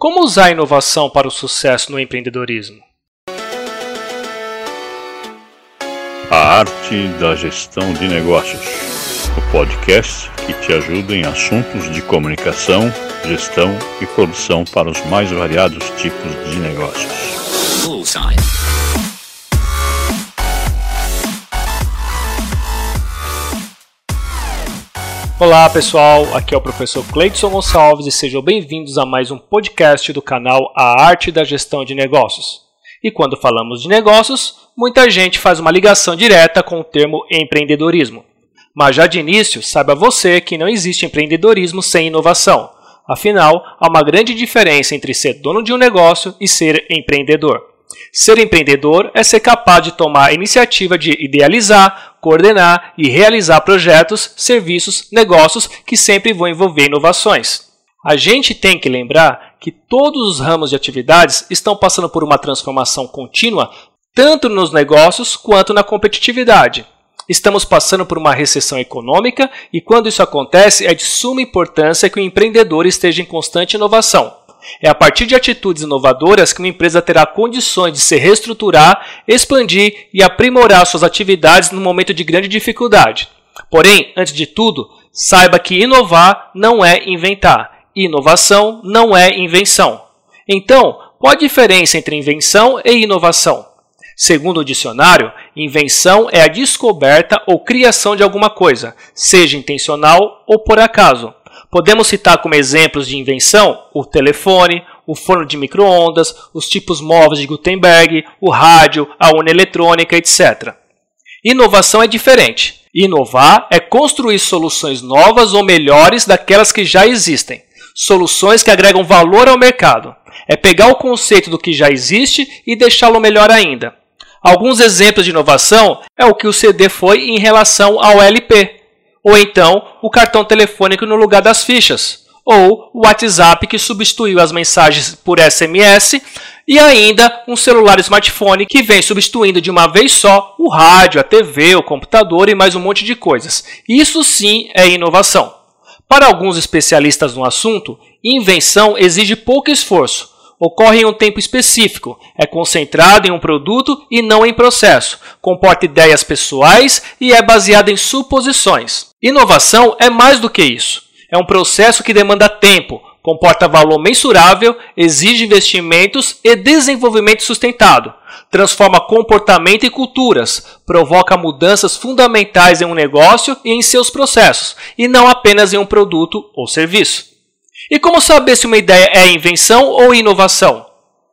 Como usar a inovação para o sucesso no empreendedorismo? A arte da gestão de negócios. O podcast que te ajuda em assuntos de comunicação, gestão e produção para os mais variados tipos de negócios. Olá pessoal, aqui é o professor Cleidson Gonçalves e sejam bem-vindos a mais um podcast do canal A Arte da Gestão de Negócios. E quando falamos de negócios, muita gente faz uma ligação direta com o termo empreendedorismo. Mas já de início, saiba você que não existe empreendedorismo sem inovação. Afinal, há uma grande diferença entre ser dono de um negócio e ser empreendedor. Ser empreendedor é ser capaz de tomar a iniciativa de idealizar, coordenar e realizar projetos, serviços, negócios que sempre vão envolver inovações. A gente tem que lembrar que todos os ramos de atividades estão passando por uma transformação contínua, tanto nos negócios quanto na competitividade. Estamos passando por uma recessão econômica e, quando isso acontece, é de suma importância que o empreendedor esteja em constante inovação. É a partir de atitudes inovadoras que uma empresa terá condições de se reestruturar, expandir e aprimorar suas atividades no momento de grande dificuldade. Porém, antes de tudo, saiba que inovar não é inventar, inovação não é invenção. Então, qual a diferença entre invenção e inovação? Segundo o dicionário, invenção é a descoberta ou criação de alguma coisa, seja intencional ou por acaso. Podemos citar como exemplos de invenção o telefone, o forno de microondas, os tipos móveis de Gutenberg, o rádio, a urna eletrônica, etc. Inovação é diferente. Inovar é construir soluções novas ou melhores daquelas que já existem. Soluções que agregam valor ao mercado. É pegar o conceito do que já existe e deixá-lo melhor ainda. Alguns exemplos de inovação é o que o CD foi em relação ao LP, ou então o cartão telefônico no lugar das fichas, ou o WhatsApp que substituiu as mensagens por SMS, e ainda um celular smartphone que vem substituindo de uma vez só o rádio, a TV, o computador e mais um monte de coisas. Isso sim é inovação. Para alguns especialistas no assunto, invenção exige pouco esforço, ocorre em um tempo específico, é concentrado em um produto e não em processo, comporta ideias pessoais e é baseado em suposições. Inovação é mais do que isso. É um processo que demanda tempo, comporta valor mensurável, exige investimentos e desenvolvimento sustentado, transforma comportamento e culturas, provoca mudanças fundamentais em um negócio e em seus processos, e não apenas em um produto ou serviço. E como saber se uma ideia é invenção ou inovação?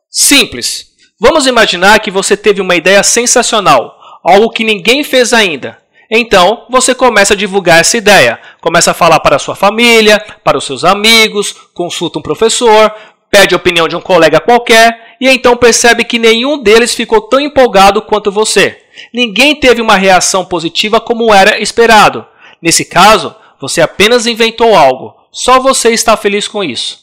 Simples. Vamos imaginar que você teve uma ideia sensacional, algo que ninguém fez ainda. Então, você começa a divulgar essa ideia, começa a falar para a sua família, para os seus amigos, consulta um professor, pede a opinião de um colega qualquer e então percebe que nenhum deles ficou tão empolgado quanto você. Ninguém teve uma reação positiva como era esperado. Nesse caso, você apenas inventou algo, só você está feliz com isso.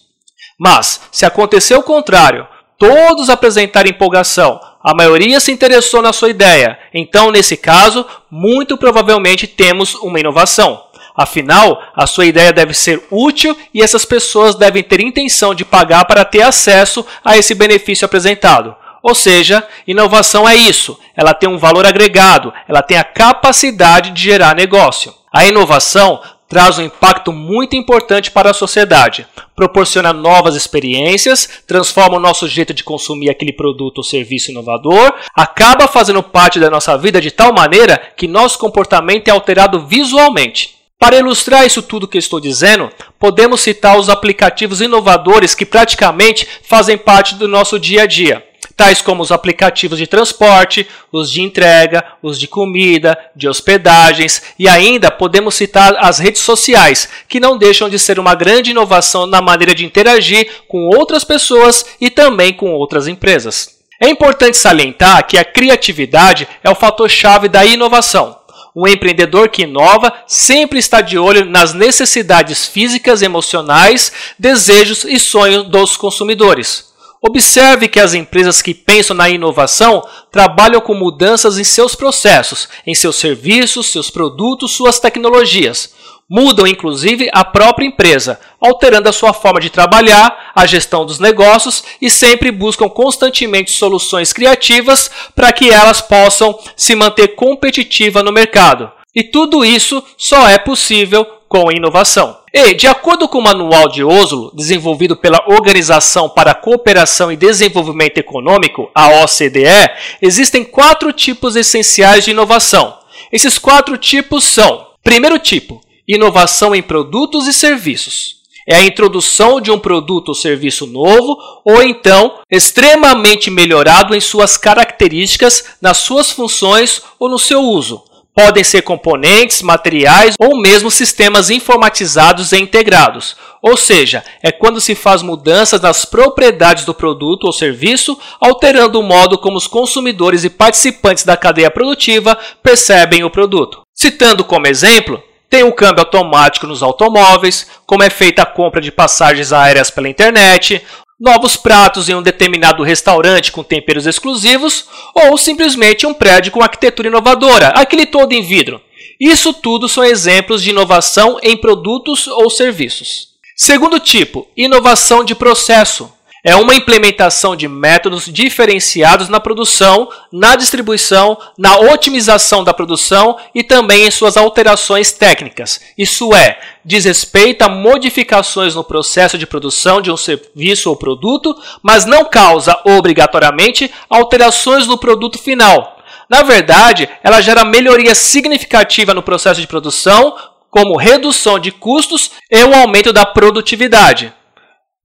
Mas, se acontecer o contrário, todos apresentarem empolgação, a maioria se interessou na sua ideia, então, nesse caso, muito provavelmente temos uma inovação. Afinal, a sua ideia deve ser útil e essas pessoas devem ter intenção de pagar para ter acesso a esse benefício apresentado. Ou seja, inovação é isso, ela tem um valor agregado, ela tem a capacidade de gerar negócio. A inovação traz um impacto muito importante para a sociedade. Proporciona novas experiências, transforma o nosso jeito de consumir aquele produto ou serviço inovador, acaba fazendo parte da nossa vida de tal maneira que nosso comportamento é alterado visualmente. Para ilustrar isso tudo que estou dizendo, podemos citar os aplicativos inovadores que praticamente fazem parte do nosso dia a dia tais como os aplicativos de transporte, os de entrega, os de comida, de hospedagens e ainda podemos citar as redes sociais, que não deixam de ser uma grande inovação na maneira de interagir com outras pessoas e também com outras empresas. É importante salientar que a criatividade é o fator-chave da inovação. Um empreendedor que inova sempre está de olho nas necessidades físicas, emocionais, desejos e sonhos dos consumidores. Observe que as empresas que pensam na inovação trabalham com mudanças em seus processos, em seus serviços, seus produtos, suas tecnologias. Mudam inclusive a própria empresa, alterando a sua forma de trabalhar, a gestão dos negócios e sempre buscam constantemente soluções criativas para que elas possam se manter competitiva no mercado. E tudo isso só é possível com inovação. E, de acordo com o Manual de Oslo, desenvolvido pela Organização para a Cooperação e Desenvolvimento Econômico, a OCDE, existem quatro tipos essenciais de inovação. Esses quatro tipos são: primeiro tipo, inovação em produtos e serviços. É a introdução de um produto ou serviço novo ou então extremamente melhorado em suas características, nas suas funções ou no seu uso. Podem ser componentes, materiais ou mesmo sistemas informatizados e integrados. Ou seja, é quando se faz mudanças nas propriedades do produto ou serviço, alterando o modo como os consumidores e participantes da cadeia produtiva percebem o produto. Citando como exemplo, tem o câmbio automático nos automóveis, como é feita a compra de passagens aéreas pela internet, novos pratos em um determinado restaurante com temperos exclusivos, ou simplesmente um prédio com arquitetura inovadora, aquele todo em vidro. Isso tudo são exemplos de inovação em produtos ou serviços. Segundo tipo, inovação de processo é uma implementação de métodos diferenciados na produção, na distribuição, na otimização da produção e também em suas alterações técnicas. Isso é, diz respeito a modificações no processo de produção de um serviço ou produto, mas não causa obrigatoriamente alterações no produto final. Na verdade, ela gera melhoria significativa no processo de produção, como redução de custos e o aumento da produtividade.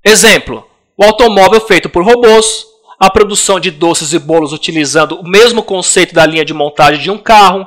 Exemplo: o automóvel feito por robôs, a produção de doces e bolos utilizando o mesmo conceito da linha de montagem de um carro,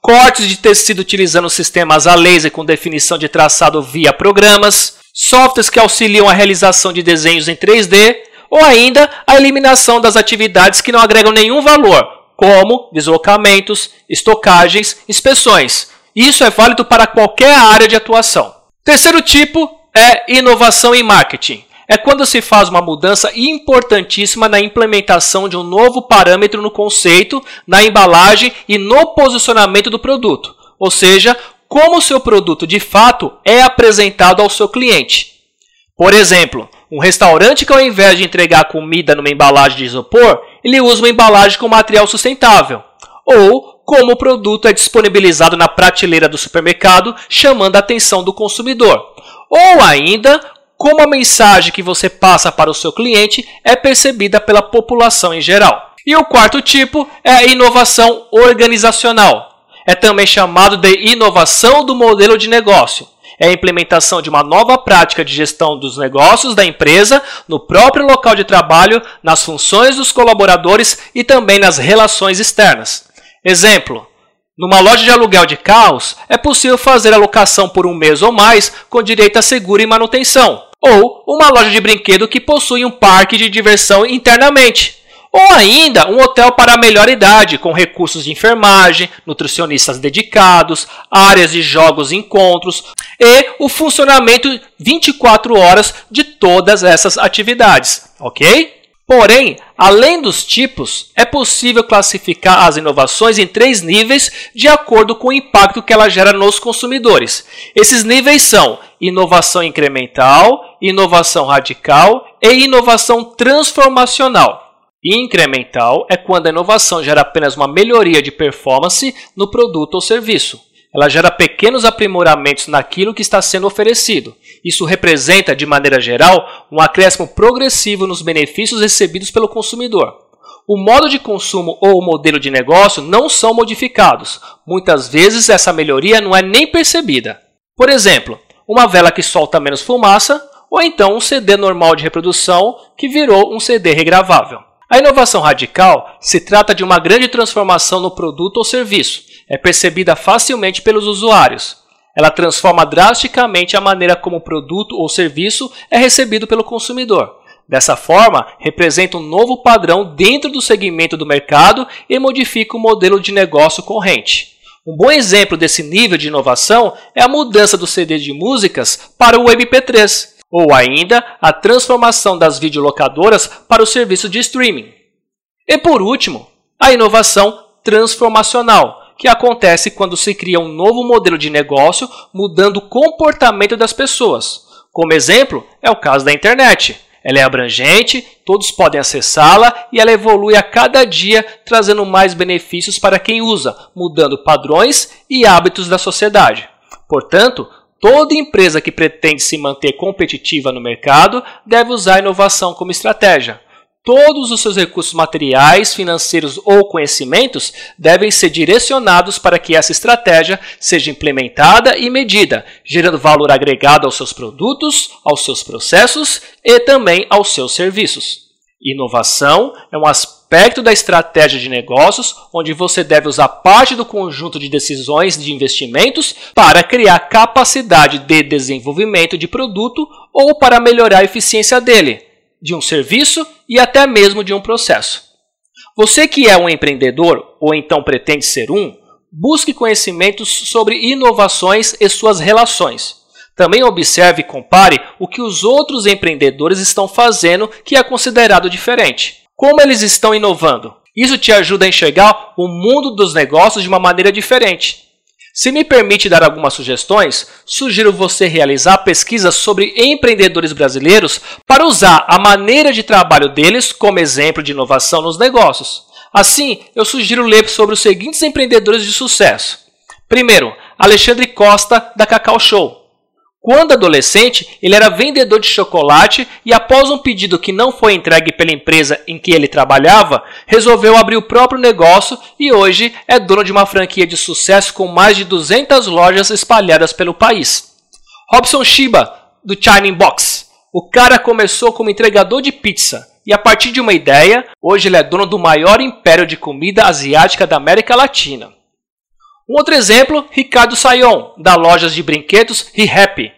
cortes de tecido utilizando sistemas a laser com definição de traçado via programas, softwares que auxiliam a realização de desenhos em 3D, ou ainda a eliminação das atividades que não agregam nenhum valor, como deslocamentos, estocagens, inspeções. Isso é válido para qualquer área de atuação. Terceiro tipo é inovação em marketing é quando se faz uma mudança importantíssima na implementação de um novo parâmetro no conceito, na embalagem e no posicionamento do produto, ou seja, como o seu produto de fato é apresentado ao seu cliente. Por exemplo, um restaurante que ao invés de entregar comida numa embalagem de isopor, ele usa uma embalagem com material sustentável. Ou como o produto é disponibilizado na prateleira do supermercado, chamando a atenção do consumidor. Ou ainda, como a mensagem que você passa para o seu cliente é percebida pela população em geral. E o quarto tipo é a inovação organizacional. É também chamado de inovação do modelo de negócio. É a implementação de uma nova prática de gestão dos negócios da empresa no próprio local de trabalho, nas funções dos colaboradores e também nas relações externas. Exemplo: numa loja de aluguel de carros, é possível fazer a locação por um mês ou mais com direito a seguro e manutenção ou uma loja de brinquedo que possui um parque de diversão internamente. Ou ainda um hotel para a melhor idade, com recursos de enfermagem, nutricionistas dedicados, áreas de jogos e encontros e o funcionamento 24 horas de todas essas atividades, ok? Porém, além dos tipos, é possível classificar as inovações em três níveis de acordo com o impacto que ela gera nos consumidores. Esses níveis são inovação incremental, inovação radical e inovação transformacional. Incremental é quando a inovação gera apenas uma melhoria de performance no produto ou serviço. Ela gera pequenos aprimoramentos naquilo que está sendo oferecido. Isso representa, de maneira geral, um acréscimo progressivo nos benefícios recebidos pelo consumidor. O modo de consumo ou o modelo de negócio não são modificados. Muitas vezes essa melhoria não é nem percebida. Por exemplo, uma vela que solta menos fumaça, ou então um CD normal de reprodução que virou um CD regravável. A inovação radical se trata de uma grande transformação no produto ou serviço, é percebida facilmente pelos usuários. Ela transforma drasticamente a maneira como o produto ou serviço é recebido pelo consumidor. Dessa forma, representa um novo padrão dentro do segmento do mercado e modifica o modelo de negócio corrente. Um bom exemplo desse nível de inovação é a mudança do CD de músicas para o MP3, ou ainda a transformação das videolocadoras para o serviço de streaming. E por último, a inovação transformacional, que acontece quando se cria um novo modelo de negócio, mudando o comportamento das pessoas. Como exemplo, é o caso da internet. Ela é abrangente, todos podem acessá-la e ela evolui a cada dia, trazendo mais benefícios para quem usa, mudando padrões e hábitos da sociedade. Portanto, toda empresa que pretende se manter competitiva no mercado deve usar a inovação como estratégia. Todos os seus recursos materiais, financeiros ou conhecimentos devem ser direcionados para que essa estratégia seja implementada e medida, gerando valor agregado aos seus produtos, aos seus processos e também aos seus serviços. Inovação é um aspecto da estratégia de negócios onde você deve usar parte do conjunto de decisões de investimentos para criar capacidade de desenvolvimento de produto ou para melhorar a eficiência dele de um serviço e até mesmo de um processo. Você que é um empreendedor ou então pretende ser um, busque conhecimentos sobre inovações e suas relações. Também observe e compare o que os outros empreendedores estão fazendo que é considerado diferente. Como eles estão inovando? Isso te ajuda a enxergar o mundo dos negócios de uma maneira diferente. Se me permite dar algumas sugestões, sugiro você realizar pesquisas sobre empreendedores brasileiros para usar a maneira de trabalho deles como exemplo de inovação nos negócios. Assim, eu sugiro ler sobre os seguintes empreendedores de sucesso. Primeiro, Alexandre Costa, da Cacau Show. Quando adolescente, ele era vendedor de chocolate e, após um pedido que não foi entregue pela empresa em que ele trabalhava, resolveu abrir o próprio negócio e hoje é dono de uma franquia de sucesso com mais de 200 lojas espalhadas pelo país. Robson Shiba, do Shining Box. O cara começou como entregador de pizza e, a partir de uma ideia, hoje ele é dono do maior império de comida asiática da América Latina. Um outro exemplo, Ricardo Sayon, da lojas de brinquedos ReHappy.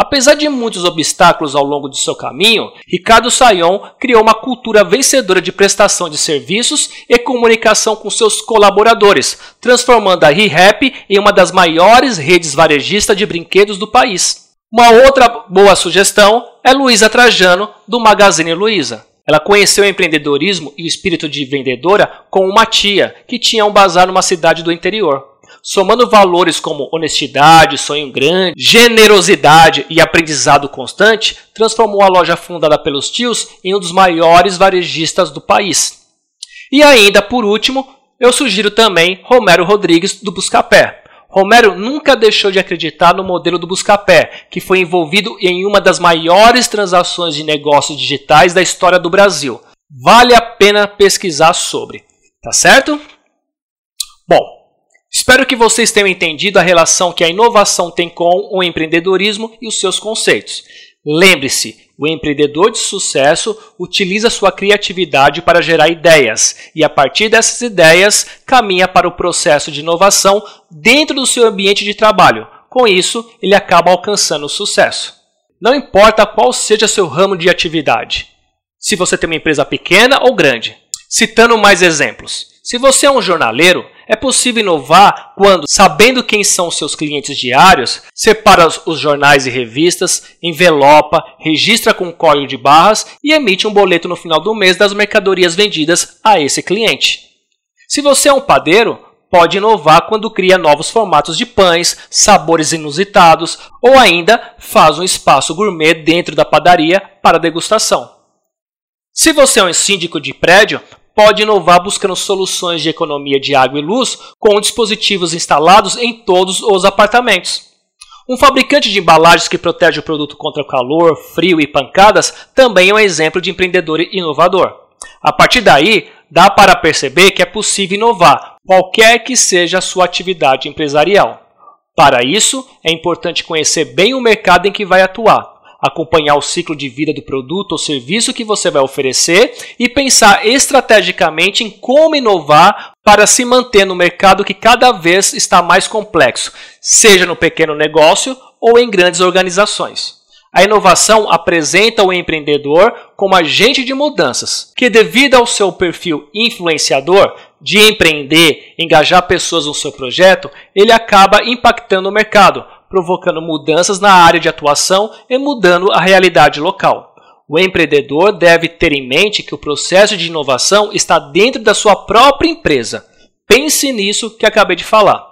Apesar de muitos obstáculos ao longo de seu caminho, Ricardo Sayon criou uma cultura vencedora de prestação de serviços e comunicação com seus colaboradores, transformando a ReHappy em uma das maiores redes varejistas de brinquedos do país. Uma outra boa sugestão é Luísa Trajano, do Magazine Luiza. Ela conheceu o empreendedorismo e o espírito de vendedora com uma tia que tinha um bazar numa cidade do interior somando valores como honestidade, sonho grande, generosidade e aprendizado constante, transformou a loja fundada pelos tios em um dos maiores varejistas do país. E ainda, por último, eu sugiro também Romero Rodrigues do Buscapé. Romero nunca deixou de acreditar no modelo do Buscapé, que foi envolvido em uma das maiores transações de negócios digitais da história do Brasil. Vale a pena pesquisar sobre. Tá certo? Bom, Espero que vocês tenham entendido a relação que a inovação tem com o empreendedorismo e os seus conceitos. Lembre-se, o empreendedor de sucesso utiliza sua criatividade para gerar ideias e, a partir dessas ideias, caminha para o processo de inovação dentro do seu ambiente de trabalho. Com isso, ele acaba alcançando o sucesso. Não importa qual seja seu ramo de atividade, se você tem uma empresa pequena ou grande. Citando mais exemplos, se você é um jornaleiro, é possível inovar quando, sabendo quem são seus clientes diários, separa os jornais e revistas, envelopa, registra com código de barras e emite um boleto no final do mês das mercadorias vendidas a esse cliente. Se você é um padeiro, pode inovar quando cria novos formatos de pães, sabores inusitados ou ainda faz um espaço gourmet dentro da padaria para degustação. Se você é um síndico de prédio, pode inovar buscando soluções de economia de água e luz com dispositivos instalados em todos os apartamentos. Um fabricante de embalagens que protege o produto contra calor, frio e pancadas também é um exemplo de empreendedor inovador. A partir daí, dá para perceber que é possível inovar, qualquer que seja a sua atividade empresarial. Para isso, é importante conhecer bem o mercado em que vai atuar acompanhar o ciclo de vida do produto ou serviço que você vai oferecer e pensar estrategicamente em como inovar para se manter no mercado que cada vez está mais complexo, seja no pequeno negócio ou em grandes organizações. A inovação apresenta o empreendedor como agente de mudanças, que, devido ao seu perfil influenciador de empreender, engajar pessoas no seu projeto, ele acaba impactando o mercado, provocando mudanças na área de atuação e mudando a realidade local. O empreendedor deve ter em mente que o processo de inovação está dentro da sua própria empresa. Pense nisso que acabei de falar.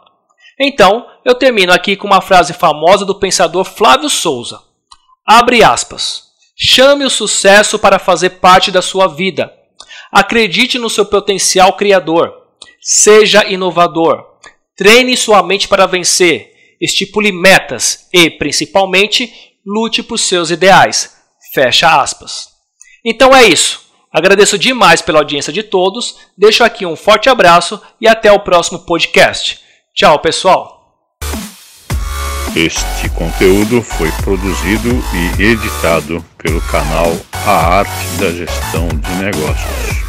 Então, eu termino aqui com uma frase famosa do pensador Flávio Souza. Abre aspas. Chame o sucesso para fazer parte da sua vida. Acredite no seu potencial criador. Seja inovador. Treine sua mente para vencer. Estipule metas e, principalmente, lute por seus ideais. Fecha aspas. Então é isso. Agradeço demais pela audiência de todos. Deixo aqui um forte abraço e até o próximo podcast. Tchau, pessoal. Este conteúdo foi produzido e editado pelo canal A Arte da Gestão de Negócios.